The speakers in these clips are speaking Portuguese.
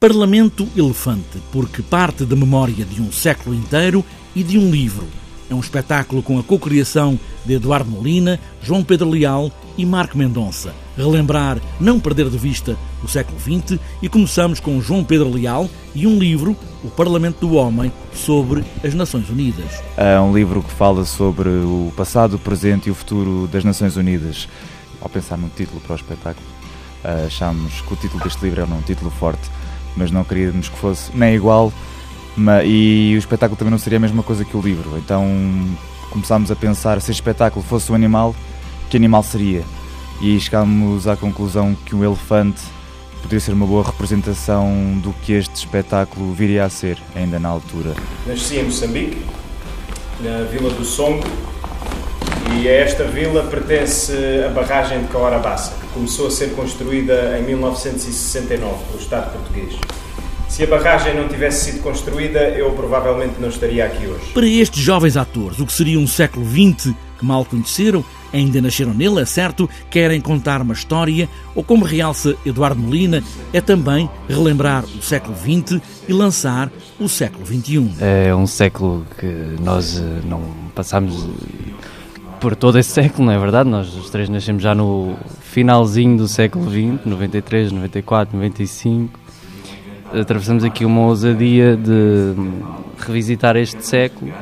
Parlamento Elefante, porque parte da memória de um século inteiro e de um livro. É um espetáculo com a cocriação de Eduardo Molina, João Pedro Leal e Marco Mendonça. Relembrar, não perder de vista o século XX e começamos com João Pedro Leal e um livro, O Parlamento do Homem, sobre as Nações Unidas. É um livro que fala sobre o passado, o presente e o futuro das Nações Unidas. Ao pensar no título para o espetáculo, achámos que o título deste livro era um título forte mas não queríamos que fosse nem igual e o espetáculo também não seria a mesma coisa que o livro. Então começámos a pensar se o espetáculo fosse um animal, que animal seria? E chegámos à conclusão que um elefante poderia ser uma boa representação do que este espetáculo viria a ser, ainda na altura. Nasci em Moçambique, na Vila do Songo, e a esta vila pertence a barragem de Caorabassa, que começou a ser construída em 1969 pelo Estado português. Se a barragem não tivesse sido construída, eu provavelmente não estaria aqui hoje. Para estes jovens atores, o que seria um século XX que mal conheceram, ainda nasceram nele, é certo, querem contar uma história, ou como realça Eduardo Molina, é também relembrar o século XX e lançar o século XXI. É um século que nós eh, não passamos por todo esse século, não é verdade? Nós os três nascemos já no finalzinho do século XX, 93, 94, 95. Atravessamos aqui uma ousadia de revisitar este século,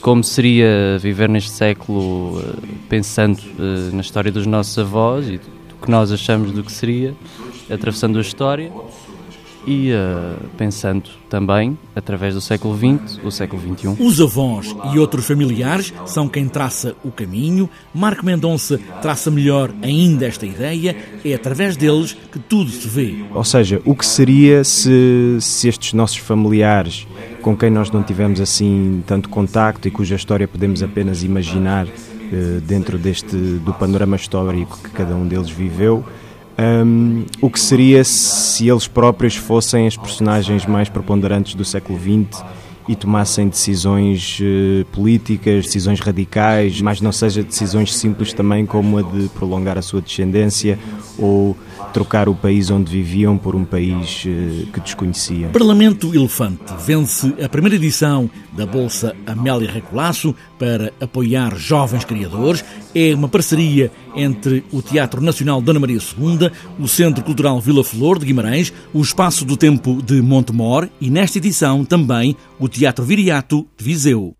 como seria viver neste século eh, pensando eh, na história dos nossos avós e do que nós achamos do que seria, atravessando a história e uh, pensando também, através do século XX, o século XXI. Os avós e outros familiares são quem traça o caminho. Marco Mendonça traça melhor ainda esta ideia. É através deles que tudo se vê. Ou seja, o que seria se, se estes nossos familiares, com quem nós não tivemos assim tanto contacto e cuja história podemos apenas imaginar uh, dentro deste do panorama histórico que cada um deles viveu, um, o que seria se eles próprios fossem as personagens mais preponderantes do século XX e tomassem decisões uh, políticas, decisões radicais, mas não seja decisões simples também como a de prolongar a sua descendência ou trocar o país onde viviam por um país uh, que desconheciam. Parlamento Elefante vence a primeira edição da Bolsa Amélia Recolasso para apoiar jovens criadores. É uma parceria entre o Teatro Nacional Dona Maria II, o Centro Cultural Vila Flor de Guimarães, o Espaço do Tempo de Montemor e, nesta edição, também o Teatro Viriato de Viseu.